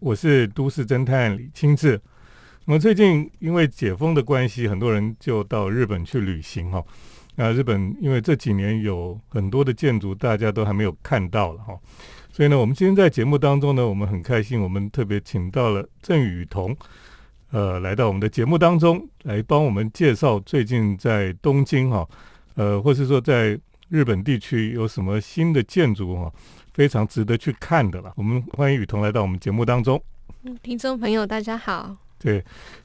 我是都市侦探李清志。那么最近因为解封的关系，很多人就到日本去旅行哈。那日本因为这几年有很多的建筑，大家都还没有看到了哈。所以呢，我们今天在节目当中呢，我们很开心，我们特别请到了郑雨桐，呃，来到我们的节目当中，来帮我们介绍最近在东京哈，呃，或是说在日本地区有什么新的建筑哈。非常值得去看的了。我们欢迎雨桐来到我们节目当中。嗯，听众朋友大家好。对，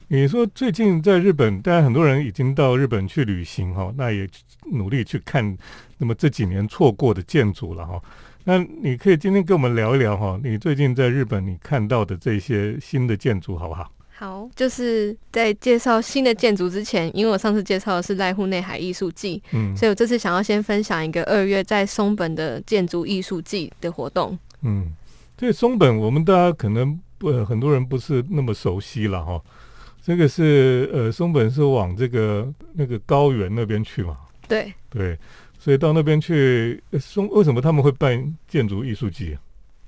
你说最近在日本，当然很多人已经到日本去旅行哈，那也努力去看那么这几年错过的建筑了哈。那你可以今天跟我们聊一聊哈，你最近在日本你看到的这些新的建筑好不好？好，就是在介绍新的建筑之前，因为我上次介绍的是濑户内海艺术季，嗯，所以我这次想要先分享一个二月在松本的建筑艺术季的活动。嗯，这松本我们大家可能不很多人不是那么熟悉了哈。这个是呃松本是往这个那个高原那边去嘛？对对，所以到那边去松为什么他们会办建筑艺术季？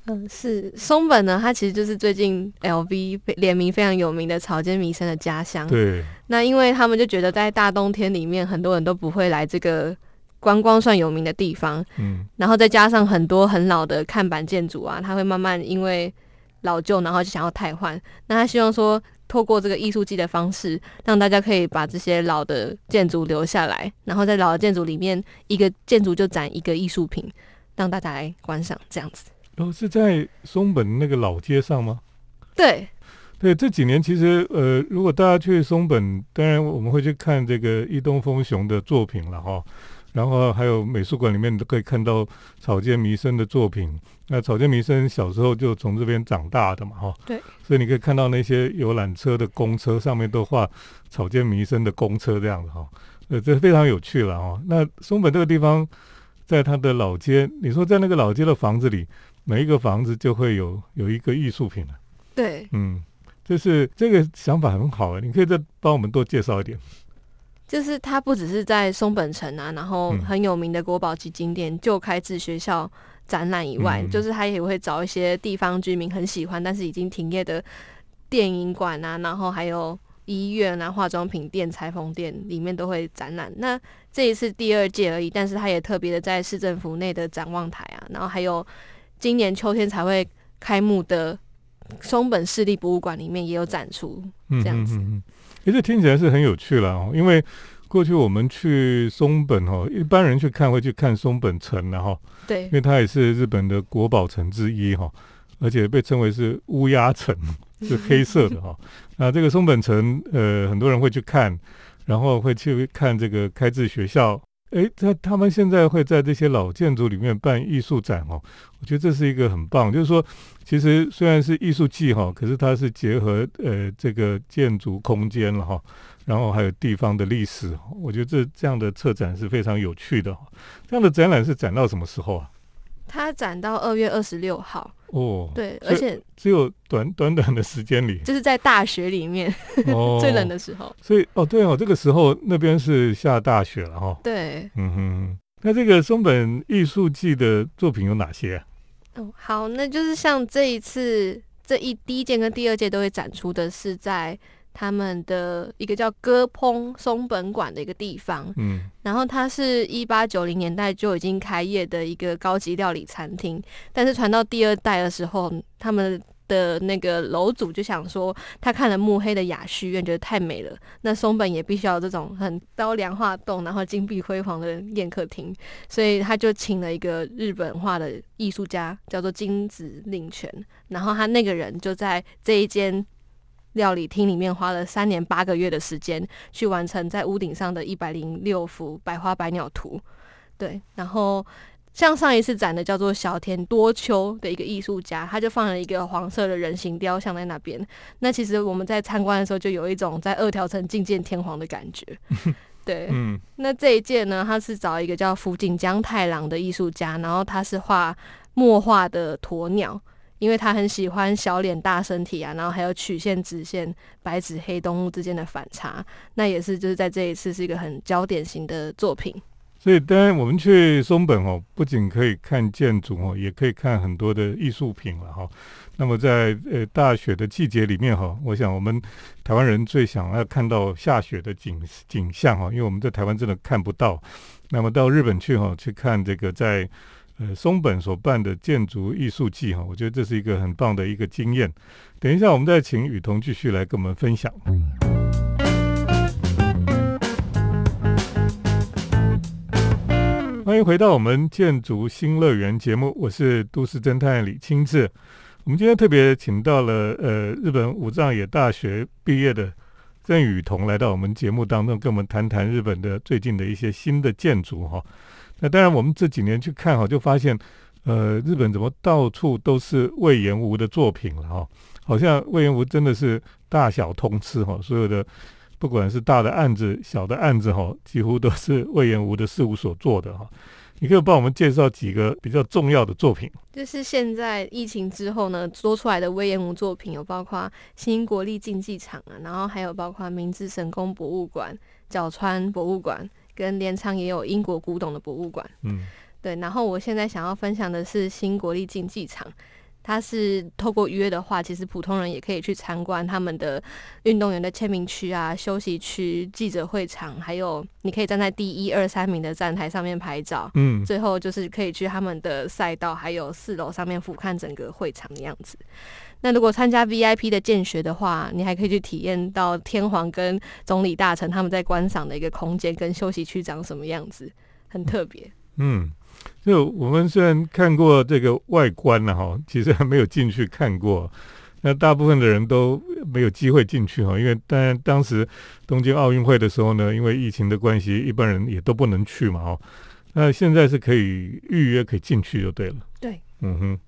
嗯，是松本呢，它其实就是最近 L V 联名非常有名的草间弥生的家乡。对，那因为他们就觉得在大冬天里面，很多人都不会来这个观光算有名的地方。嗯，然后再加上很多很老的看板建筑啊，它会慢慢因为老旧，然后就想要汰换。那他希望说，透过这个艺术季的方式，让大家可以把这些老的建筑留下来，然后在老的建筑里面，一个建筑就展一个艺术品，让大家来观赏，这样子。哦，是在松本那个老街上吗？对，对，这几年其实呃，如果大家去松本，当然我们会去看这个伊东丰雄的作品了哈。然后还有美术馆里面都可以看到草间弥生的作品。那草间弥生小时候就从这边长大的嘛哈。对，所以你可以看到那些游览车的公车上面都画草间弥生的公车这样子哈。呃，这非常有趣了哈。那松本这个地方，在他的老街，你说在那个老街的房子里。每一个房子就会有有一个艺术品了。对，嗯，就是这个想法很好啊，你可以再帮我们多介绍一点。就是它不只是在松本城啊，然后很有名的国宝级景点旧开智学校展览以外，就是它也会找一些地方居民很喜欢但是已经停业的电影馆啊，然后还有医院啊、化妆品店、裁缝店里面都会展览。那这一次第二届而已，但是它也特别的在市政府内的展望台啊，然后还有。今年秋天才会开幕的松本市立博物馆里面也有展出，这样子。嗯其实听起来是很有趣了哦，因为过去我们去松本哦，一般人去看会去看松本城然后，对，因为它也是日本的国宝城之一哈，而且被称为是乌鸦城，是黑色的哈。那这个松本城呃，很多人会去看，然后会去看这个开智学校。诶，他他们现在会在这些老建筑里面办艺术展哦，我觉得这是一个很棒。就是说，其实虽然是艺术季哈，可是它是结合呃这个建筑空间了哈，然后还有地方的历史，我觉得这这样的策展是非常有趣的。这样的展览是展到什么时候啊？它展到二月二十六号哦，对，而且只有短短短的时间里，就是在大雪里面 最冷的时候，所以哦，对哦，这个时候那边是下大雪了哈。对，嗯哼，那这个松本艺术季的作品有哪些？哦，好，那就是像这一次这一第一届跟第二届都会展出的是在。他们的一个叫歌烹松本馆的一个地方，嗯，然后它是一八九零年代就已经开业的一个高级料理餐厅，但是传到第二代的时候，他们的那个楼主就想说，他看了慕黑的雅叙院，觉得太美了，那松本也必须要这种很刀梁画栋，然后金碧辉煌的宴客厅，所以他就请了一个日本画的艺术家，叫做金子令泉，然后他那个人就在这一间。料理厅里面花了三年八个月的时间去完成在屋顶上的一百零六幅百花百鸟图，对。然后像上一次展的叫做小田多秋的一个艺术家，他就放了一个黄色的人形雕像在那边。那其实我们在参观的时候就有一种在二条城觐见天皇的感觉，对。嗯。那这一届呢，他是找一个叫福井江太郎的艺术家，然后他是画墨画的鸵鸟。因为他很喜欢小脸大身体啊，然后还有曲线直线、白纸黑动物之间的反差，那也是就是在这一次是一个很焦点型的作品。所以当然我们去松本哦，不仅可以看建筑哦，也可以看很多的艺术品了哈。那么在呃大雪的季节里面哈，我想我们台湾人最想要看到下雪的景景象哈，因为我们在台湾真的看不到。那么到日本去哈，去看这个在呃松本所办的建筑艺术季哈，我觉得这是一个很棒的一个经验。等一下，我们再请雨桐继续来跟我们分享。欢迎回到我们建筑新乐园节目，我是都市侦探李清志。我们今天特别请到了呃日本武藏野大学毕业的郑雨桐来到我们节目当中，跟我们谈谈日本的最近的一些新的建筑哈。那当然，我们这几年去看哈，就发现呃日本怎么到处都是魏延吴的作品了哈，好像魏延吴真的是大小通吃哈，所有的。不管是大的案子、小的案子，哈，几乎都是魏延吴的事务所做的，哈。你可以帮我们介绍几个比较重要的作品？就是现在疫情之后呢，做出来的魏延吴作品有包括新国立竞技场啊，然后还有包括明治神宫博物馆、角川博物馆，跟镰仓也有英国古董的博物馆。嗯，对。然后我现在想要分享的是新国立竞技场。它是透过预约的话，其实普通人也可以去参观他们的运动员的签名区啊、休息区、记者会场，还有你可以站在第一、二、三名的站台上面拍照。嗯，最后就是可以去他们的赛道，还有四楼上面俯瞰整个会场的样子。那如果参加 VIP 的见学的话，你还可以去体验到天皇跟总理大臣他们在观赏的一个空间跟休息区长什么样子，很特别。嗯。就我们虽然看过这个外观了哈，其实还没有进去看过。那大部分的人都没有机会进去哈，因为当然当时东京奥运会的时候呢，因为疫情的关系，一般人也都不能去嘛哈。那现在是可以预约可以进去就对了。对，嗯哼，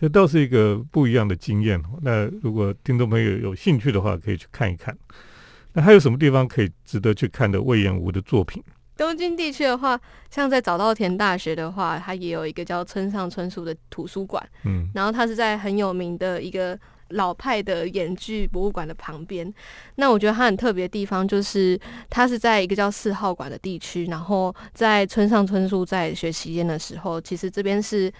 这倒是一个不一样的经验。那如果听众朋友有兴趣的话，可以去看一看。那还有什么地方可以值得去看的魏延吴的作品？东京地区的话，像在早稻田大学的话，它也有一个叫村上春树的图书馆。嗯，然后它是在很有名的一个老派的演剧博物馆的旁边。那我觉得它很特别的地方，就是它是在一个叫四号馆的地区。然后在村上春树在学期间的时候，其实这边是。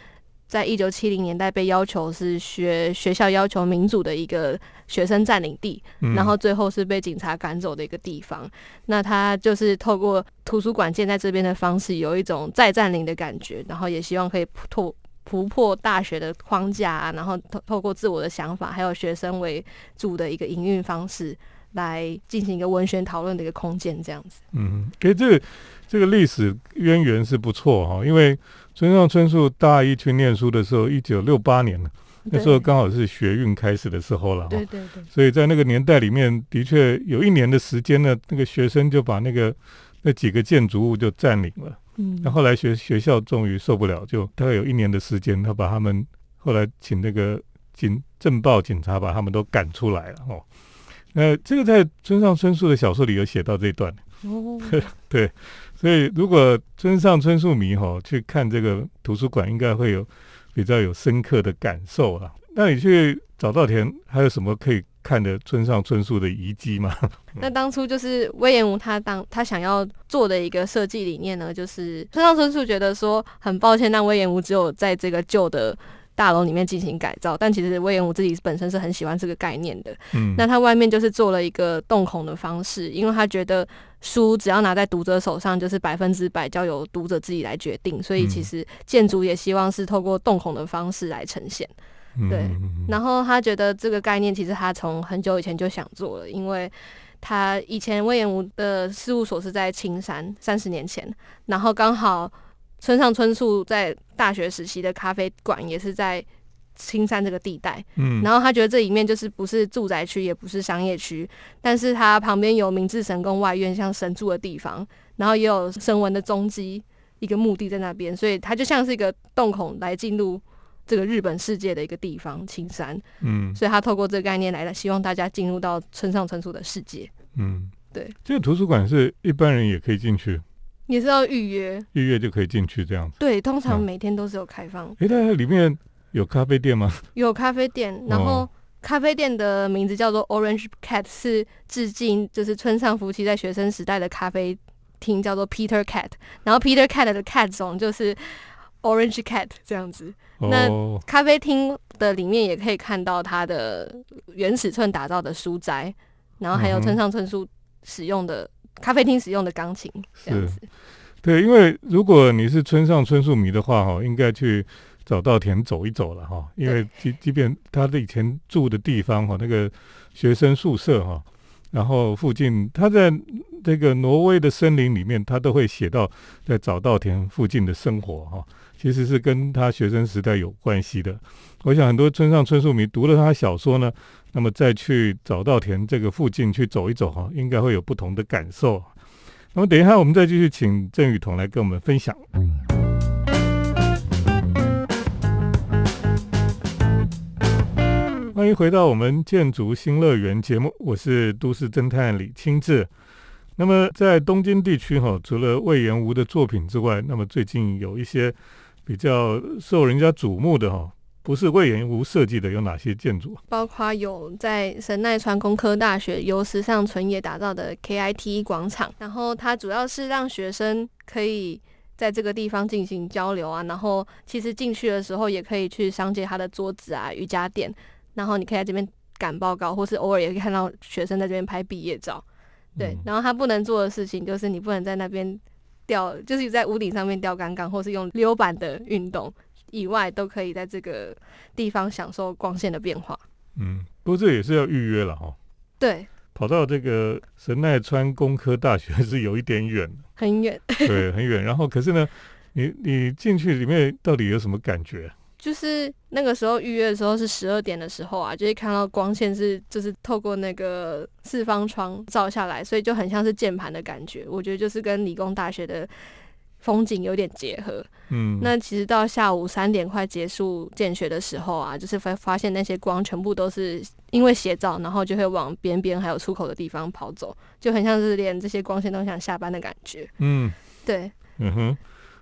在一九七零年代被要求是学学校要求民主的一个学生占领地，然后最后是被警察赶走的一个地方。那他就是透过图书馆建在这边的方式，有一种再占领的感觉，然后也希望可以破突破大学的框架啊，然后透透过自我的想法，还有学生为主的一个营运方式，来进行一个文学讨论的一个空间，这样子。嗯，给这个这个历史渊源是不错哈，因为。村上春树大一去念书的时候，一九六八年了，那时候刚好是学运开始的时候了。对对对。所以在那个年代里面，的确有一年的时间呢，那个学生就把那个那几个建筑物就占领了。嗯。那后来学学校终于受不了，就大概有一年的时间，他把他们后来请那个警政报警察把他们都赶出来了。哦。那，这个在村上春树的小说里有写到这一段。哦。对。所以，如果村上春树迷哈去看这个图书馆，应该会有比较有深刻的感受了。那你去早稻田还有什么可以看的村上春树的遗迹吗？那当初就是威廉吴他当他想要做的一个设计理念呢，就是村上春树觉得说很抱歉，但威廉吴只有在这个旧的。大楼里面进行改造，但其实威廉姆自己本身是很喜欢这个概念的。嗯，那他外面就是做了一个洞孔的方式，因为他觉得书只要拿在读者手上，就是百分之百交由读者自己来决定。所以其实建筑也希望是透过洞孔的方式来呈现。对，然后他觉得这个概念其实他从很久以前就想做了，因为他以前威严武的事务所是在青山，三十年前，然后刚好。村上春树在大学时期的咖啡馆也是在青山这个地带，嗯，然后他觉得这里面就是不是住宅区，也不是商业区，但是它旁边有明治神宫外院，像神住的地方，然后也有神文的踪迹，一个墓地在那边，所以它就像是一个洞孔来进入这个日本世界的一个地方，青山，嗯，所以他透过这个概念来了，希望大家进入到村上春树的世界，嗯，对，这个图书馆是一般人也可以进去。也是要预约，预约就可以进去这样子。对，通常每天都是有开放。哎，那里面有咖啡店吗？有咖啡店，然后咖啡店的名字叫做 Orange Cat，是致敬就是村上夫妻在学生时代的咖啡厅叫做 Peter Cat，然后 Peter Cat 的 cat 种就是 Orange Cat 这样子。那咖啡厅的里面也可以看到它的原尺寸打造的书斋，然后还有村上春树使用的咖啡厅使用的钢琴这样子。对，因为如果你是村上春树迷的话，哈，应该去早稻田走一走了哈。因为即即便他的以前住的地方哈，那个学生宿舍哈，然后附近他在这个挪威的森林里面，他都会写到在早稻田附近的生活哈。其实是跟他学生时代有关系的。我想很多村上春树迷读了他小说呢，那么再去早稻田这个附近去走一走哈，应该会有不同的感受。那么等一下我们再继续请郑雨桐来跟我们分享。欢迎回到我们建筑新乐园节目，我是都市侦探李清志。那么在东京地区哈，除了魏延吴的作品之外，那么最近有一些。比较受人家瞩目的哈，不是魏延吴设计的有哪些建筑？包括有在神奈川工科大学由时尚纯野打造的 KIT 广场，然后它主要是让学生可以在这个地方进行交流啊，然后其实进去的时候也可以去商借他的桌子啊、瑜伽垫，然后你可以在这边赶报告，或是偶尔也可以看到学生在这边拍毕业照。对，然后他不能做的事情就是你不能在那边。吊就是在屋顶上面吊杆杆，或是用溜板的运动以外，都可以在这个地方享受光线的变化。嗯，不过这也是要预约了哈。对，跑到这个神奈川工科大学是有一点远，很远。对，很远。然后可是呢，你你进去里面到底有什么感觉？就是那个时候预约的时候是十二点的时候啊，就会看到光线是就是透过那个四方窗照下来，所以就很像是键盘的感觉。我觉得就是跟理工大学的风景有点结合。嗯，那其实到下午三点快结束建学的时候啊，就是发发现那些光全部都是因为斜照，然后就会往边边还有出口的地方跑走，就很像是连这些光线都想下班的感觉。嗯，对，嗯哼。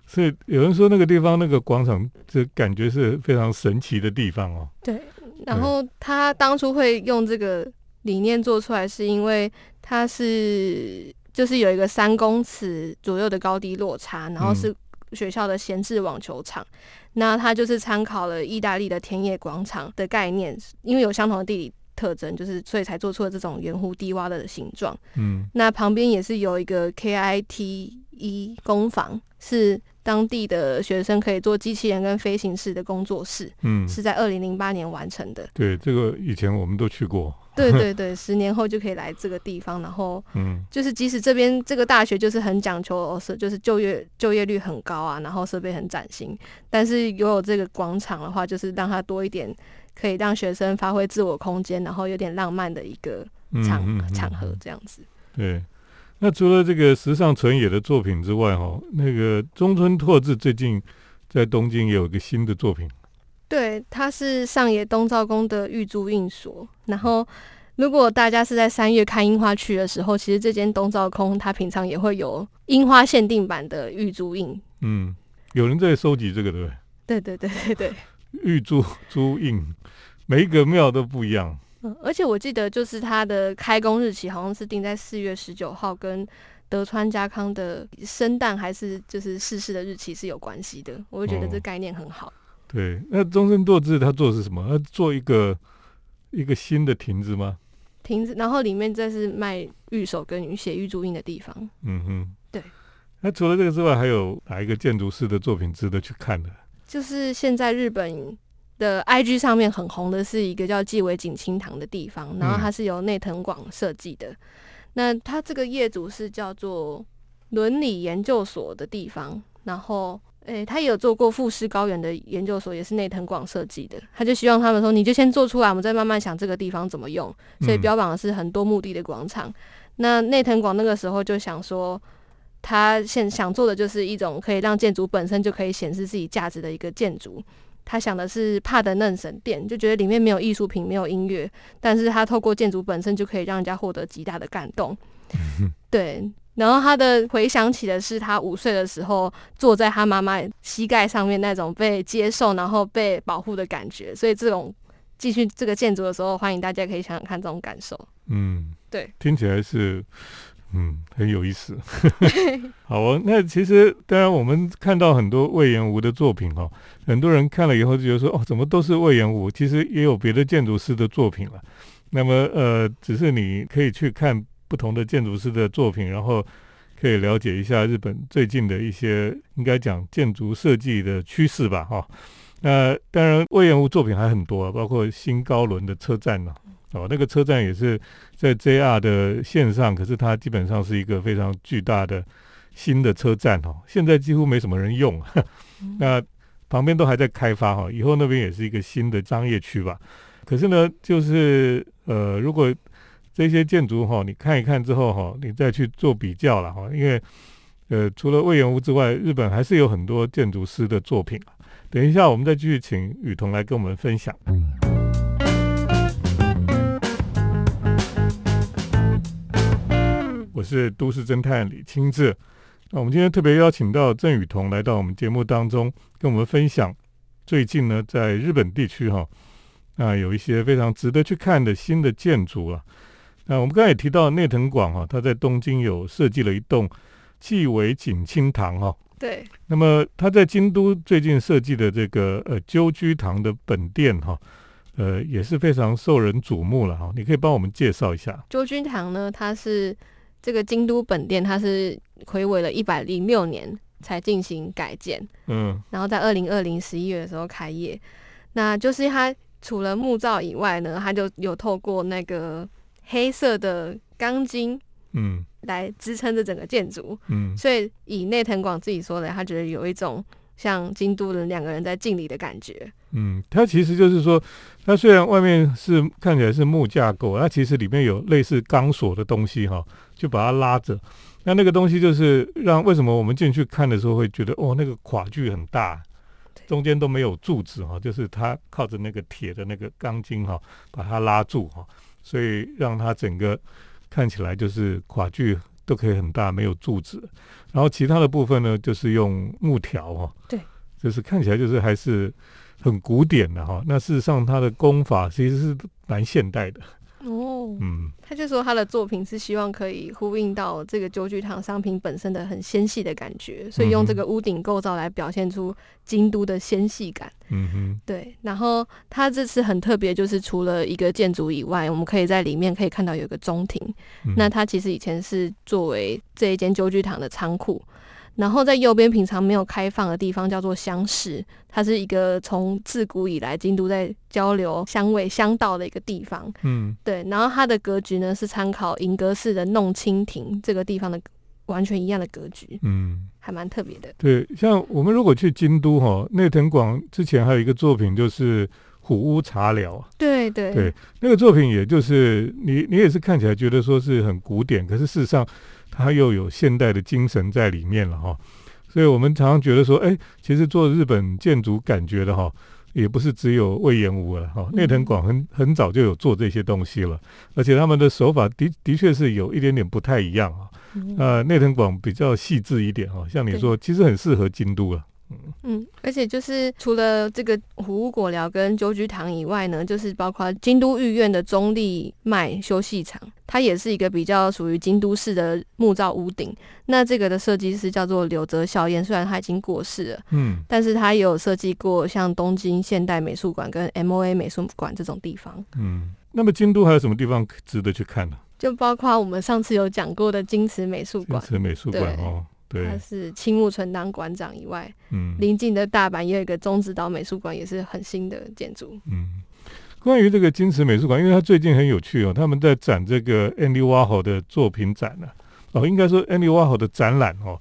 所以有人说那个地方那个广场，这感觉是非常神奇的地方哦。对，然后他当初会用这个理念做出来，是因为它是就是有一个三公尺左右的高低落差，然后是学校的闲置网球场。那他就是参考了意大利的田野广场的概念，因为有相同的地理特征，就是所以才做出了这种圆弧低洼的形状。嗯，那旁边也是有一个 KIT 一工坊是。当地的学生可以做机器人跟飞行式的工作室，嗯，是在二零零八年完成的。对，这个以前我们都去过。对对对，十年后就可以来这个地方，然后，嗯，就是即使这边这个大学就是很讲求是就是就业就业率很高啊，然后设备很崭新，但是拥有这个广场的话，就是让它多一点可以让学生发挥自我空间，然后有点浪漫的一个场场合这样子。对。那除了这个时尚纯野的作品之外，哈，那个中村拓志最近在东京也有一个新的作品。对，他是上野东照宫的玉珠印所。然后，如果大家是在三月看樱花去的时候，其实这间东照宫它平常也会有樱花限定版的玉珠印。嗯，有人在收集这个，对不对？对对对对对，玉珠珠印，每一个庙都不一样。而且我记得，就是它的开工日期好像是定在四月十九号，跟德川家康的生诞还是就是逝世的日期是有关系的。我就觉得这概念很好。对，那中森拓志他做的是什么？他做一个一个新的亭子吗？亭子，然后里面再是卖玉手跟写玉珠印的地方。嗯哼，对。那除了这个之外，还有哪一个建筑师的作品值得去看的？就是现在日本。的 IG 上面很红的是一个叫纪尾井清堂的地方，然后它是由内藤广设计的。那它这个业主是叫做伦理研究所的地方，然后诶，他也有做过富士高原的研究所，也是内藤广设计的。他就希望他们说，你就先做出来，我们再慢慢想这个地方怎么用。所以标榜的是很多目的的广场。那内藤广那个时候就想说，他现想做的就是一种可以让建筑本身就可以显示自己价值的一个建筑。他想的是帕德嫩神殿，就觉得里面没有艺术品，没有音乐，但是他透过建筑本身就可以让人家获得极大的感动。对，然后他的回想起的是他五岁的时候坐在他妈妈膝盖上面那种被接受然后被保护的感觉，所以这种继续这个建筑的时候，欢迎大家可以想想看这种感受。嗯，对，听起来是嗯，很有意思。好哦，那其实当然我们看到很多魏延吴的作品哈，很多人看了以后就觉得说哦，怎么都是魏延吴？其实也有别的建筑师的作品了。那么呃，只是你可以去看不同的建筑师的作品，然后可以了解一下日本最近的一些应该讲建筑设计的趋势吧哈。那当然魏延吴作品还很多，包括新高轮的车站呢。哦，那个车站也是在 JR 的线上，可是它基本上是一个非常巨大的新的车站哦。现在几乎没什么人用，那旁边都还在开发哈，以后那边也是一个新的商业区吧。可是呢，就是呃，如果这些建筑哈，你看一看之后哈，你再去做比较了哈，因为呃，除了魏延屋之外，日本还是有很多建筑师的作品等一下，我们再继续请雨桐来跟我们分享。我是都市侦探李清志，那我们今天特别邀请到郑雨桐来到我们节目当中，跟我们分享最近呢在日本地区哈，啊有一些非常值得去看的新的建筑啊。那我们刚才也提到内藤广哈，他在东京有设计了一栋纪尾景清堂哈。对。那么他在京都最近设计的这个呃鸠居堂的本店哈，呃也是非常受人瞩目了哈。你可以帮我们介绍一下鸠居堂呢？它是这个京都本店，它是魁违了一百零六年才进行改建，嗯，然后在二零二零十一月的时候开业。那就是它除了木造以外呢，它就有透过那个黑色的钢筋，嗯，来支撑着整个建筑，嗯，所以以内藤广自己说的，他觉得有一种像京都人两个人在敬礼的感觉。嗯，它其实就是说，它虽然外面是看起来是木架构，它其实里面有类似钢索的东西哈。就把它拉着，那那个东西就是让为什么我们进去看的时候会觉得哦，那个垮距很大，中间都没有柱子哈，就是它靠着那个铁的那个钢筋哈，把它拉住哈，所以让它整个看起来就是垮距都可以很大，没有柱子。然后其他的部分呢，就是用木条哈，对，就是看起来就是还是很古典的哈。那事实上它的工法其实是蛮现代的。哦，嗯，他就说他的作品是希望可以呼应到这个旧剧堂商品本身的很纤细的感觉，所以用这个屋顶构造来表现出京都的纤细感。嗯哼，对。然后他这次很特别，就是除了一个建筑以外，我们可以在里面可以看到有一个中庭。那它其实以前是作为这一间旧剧堂的仓库。然后在右边平常没有开放的地方叫做乡市，它是一个从自古以来京都在交流香味香道的一个地方。嗯，对。然后它的格局呢是参考银阁寺的弄清亭这个地方的完全一样的格局。嗯，还蛮特别的。对，像我们如果去京都哈，内藤广之前还有一个作品就是虎屋茶寮。对对对，那个作品也就是你你也是看起来觉得说是很古典，可是事实上。它又有现代的精神在里面了哈，所以我们常常觉得说，哎，其实做日本建筑感觉的哈，也不是只有魏延武了哈，内藤广很很早就有做这些东西了，而且他们的手法的的确是有一点点不太一样啊，呃，内藤广比较细致一点哈，像你说，其实很适合京都了。嗯，而且就是除了这个虎屋果寮跟鸠居堂以外呢，就是包括京都御苑的中立麦休息场，它也是一个比较属于京都市的木造屋顶。那这个的设计师叫做柳泽孝彦，虽然他已经过世了，嗯，但是他也有设计过像东京现代美术馆跟 M O A 美术馆这种地方。嗯，那么京都还有什么地方值得去看呢？就包括我们上次有讲过的京瓷美术馆。京瓷美术馆哦。他是青木纯当馆长以外，嗯，临近的大阪也有一个中子岛美术馆，也是很新的建筑。嗯，关于这个金池美术馆，因为它最近很有趣哦，他们在展这个 Andy Warhol 的作品展呢。哦，应该说 Andy Warhol 的展览哦，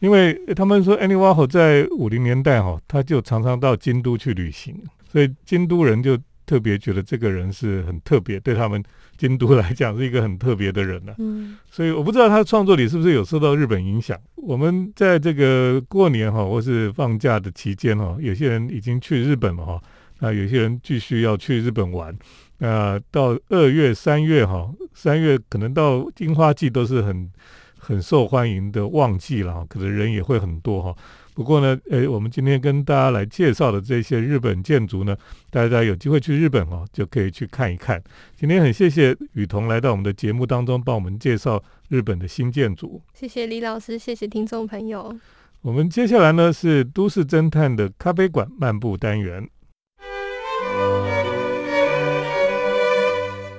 因为他们说 Andy Warhol 在五零年代哈，他就常常到京都去旅行，所以京都人就特别觉得这个人是很特别，对他们。京都来讲是一个很特别的人呢，嗯，所以我不知道他创作里是不是有受到日本影响。我们在这个过年哈，或是放假的期间哈，有些人已经去日本了哈，那有些人继续要去日本玩。那到二月、三月哈，三月可能到樱花季都是很很受欢迎的旺季了哈，可能人也会很多哈。不过呢，诶，我们今天跟大家来介绍的这些日本建筑呢，大家有机会去日本哦，就可以去看一看。今天很谢谢雨桐来到我们的节目当中，帮我们介绍日本的新建筑。谢谢李老师，谢谢听众朋友。我们接下来呢是都市侦探的咖啡馆漫步单元。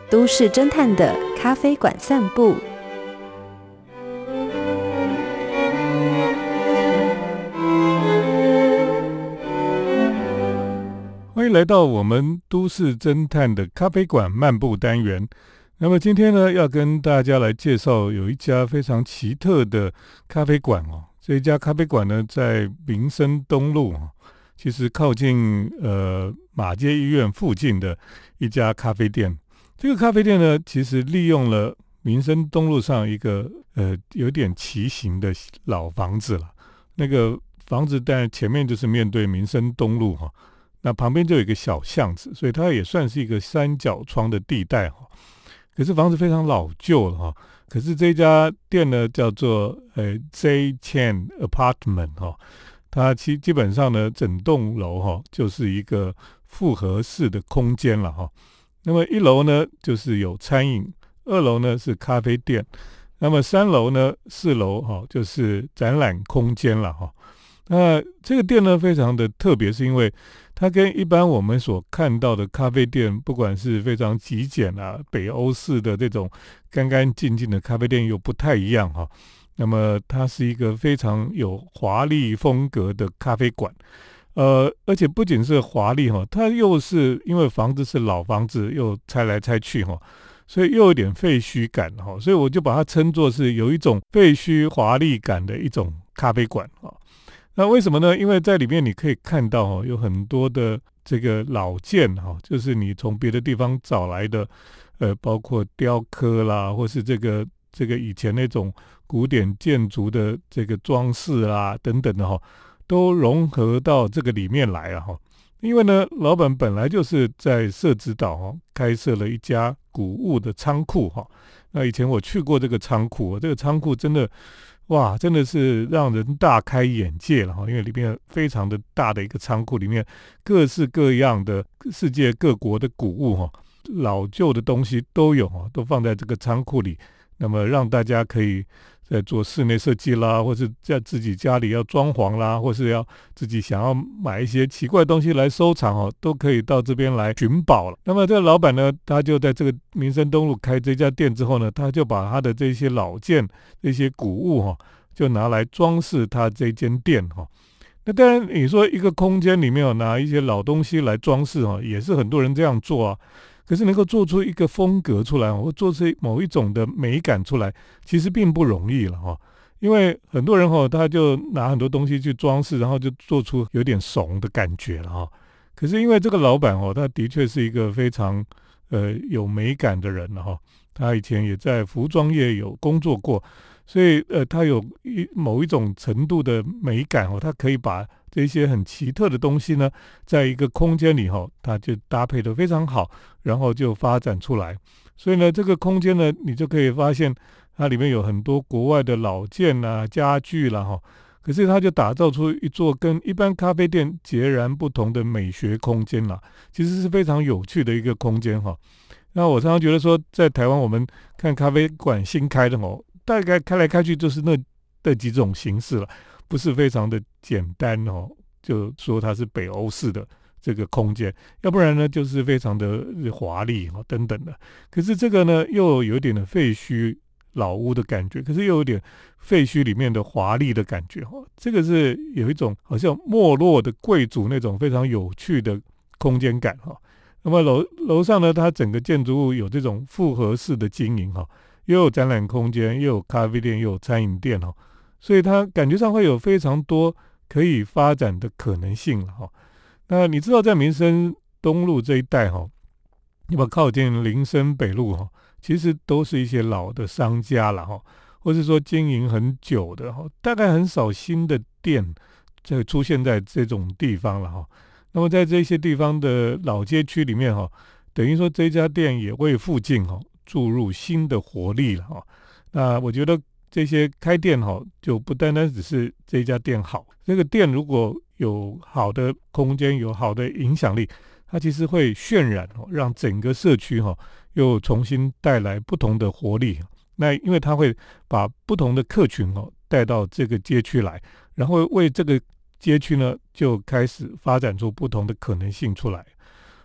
都市侦探的咖啡馆散步。迎来到我们都市侦探的咖啡馆漫步单元。那么今天呢，要跟大家来介绍有一家非常奇特的咖啡馆哦。这一家咖啡馆呢，在民生东路，其实靠近呃马街医院附近的一家咖啡店。这个咖啡店呢，其实利用了民生东路上一个呃有点奇形的老房子了。那个房子但前面就是面对民生东路哈，那旁边就有一个小巷子，所以它也算是一个三角窗的地带哈。可是房子非常老旧了哈。可是这家店呢，叫做呃 J Chain Apartment 哈，它基基本上呢，整栋楼哈就是一个复合式的空间了哈。那么一楼呢，就是有餐饮；二楼呢是咖啡店；那么三楼呢、四楼哈，就是展览空间了哈。那这个店呢，非常的特别，是因为它跟一般我们所看到的咖啡店，不管是非常极简啊、北欧式的这种干干净净的咖啡店，又不太一样哈。那么它是一个非常有华丽风格的咖啡馆。呃，而且不仅是华丽哈，它又是因为房子是老房子，又拆来拆去哈，所以又有点废墟感哈，所以我就把它称作是有一种废墟华丽感的一种咖啡馆啊。那为什么呢？因为在里面你可以看到哈，有很多的这个老件哈，就是你从别的地方找来的，呃，包括雕刻啦，或是这个这个以前那种古典建筑的这个装饰啦等等的哈。都融合到这个里面来了哈，因为呢，老板本来就是在社子岛哈开设了一家谷物的仓库哈。那以前我去过这个仓库，这个仓库真的哇，真的是让人大开眼界了哈。因为里面非常的大的一个仓库，里面各式各样的世界各国的古物哈，老旧的东西都有哈，都放在这个仓库里，那么让大家可以。在做室内设计啦，或是在自己家里要装潢啦，或是要自己想要买一些奇怪东西来收藏哦，都可以到这边来寻宝了。那么这个老板呢，他就在这个民生东路开这家店之后呢，他就把他的这些老件、这些古物哈，就拿来装饰他这间店哈。那当然，你说一个空间里面有拿一些老东西来装饰哈，也是很多人这样做啊。可是能够做出一个风格出来，或做出某一种的美感出来，其实并不容易了哈。因为很多人哈，他就拿很多东西去装饰，然后就做出有点怂的感觉了哈。可是因为这个老板哦，他的确是一个非常呃有美感的人了哈。他以前也在服装业有工作过，所以呃，它有一某一种程度的美感哦，它可以把。这些很奇特的东西呢，在一个空间里哈，它就搭配的非常好，然后就发展出来。所以呢，这个空间呢，你就可以发现它里面有很多国外的老件啊、家具啦哈。可是它就打造出一座跟一般咖啡店截然不同的美学空间啦，其实是非常有趣的一个空间哈。那我常常觉得说，在台湾我们看咖啡馆新开的哦，大概开来开去就是那那几种形式了。不是非常的简单哦，就说它是北欧式的这个空间，要不然呢就是非常的华丽哦等等的。可是这个呢又有点的废墟老屋的感觉，可是又有点废墟里面的华丽的感觉哦。这个是有一种好像没落的贵族那种非常有趣的空间感哈。那么楼楼上呢，它整个建筑物有这种复合式的经营哈，又有展览空间，又有咖啡店，又有餐饮店哦。所以它感觉上会有非常多可以发展的可能性了哈。那你知道在民生东路这一带哈，你把靠近林森北路哈，其实都是一些老的商家了哈，或是说经营很久的哈，大概很少新的店在出现在这种地方了哈。那么在这些地方的老街区里面哈，等于说这家店也为附近哈注入新的活力了哈。那我觉得。这些开店哈，就不单单只是这家店好，这个店如果有好的空间，有好的影响力，它其实会渲染哦，让整个社区哈又重新带来不同的活力。那因为它会把不同的客群哦带到这个街区来，然后为这个街区呢就开始发展出不同的可能性出来。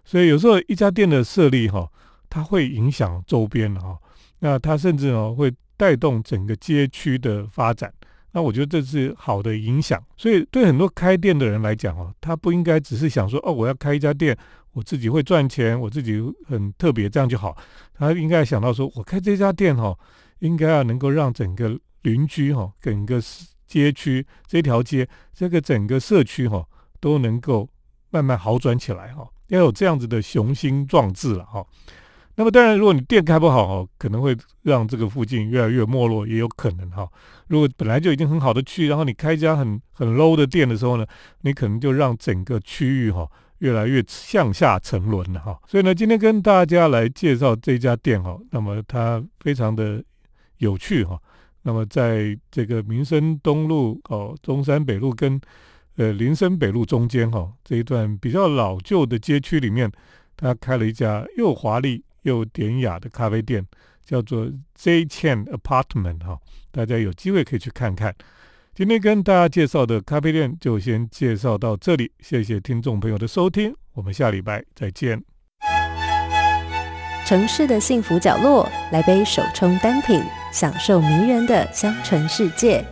所以有时候一家店的设立哈，它会影响周边哈，那它甚至哦会带动整个街区的发展。那我觉得这是好的影响。所以对很多开店的人来讲哦，他不应该只是想说哦，我要开一家店，我自己会赚钱，我自己很特别这样就好。他应该想到说，我开这家店哈，应该要能够让整个邻居哈，整个街区这条街，这个整个社区哈，都能够慢慢好转起来哈。要有这样子的雄心壮志了哈。那么当然，如果你店开不好哦，可能会让这个附近越来越没落，也有可能哈。如果本来就已经很好的区，然后你开一家很很 low 的店的时候呢，你可能就让整个区域哈越来越向下沉沦了哈。所以呢，今天跟大家来介绍这家店哈，那么它非常的有趣哈。那么在这个民生东路哦，中山北路跟呃，林森北路中间哈这一段比较老旧的街区里面，他开了一家又华丽又典雅的咖啡店，叫做 Z Chain Apartment 哈，大家有机会可以去看看。今天跟大家介绍的咖啡店就先介绍到这里，谢谢听众朋友的收听，我们下礼拜再见。城市的幸福角落，来杯手冲单品，享受迷人的香醇世界。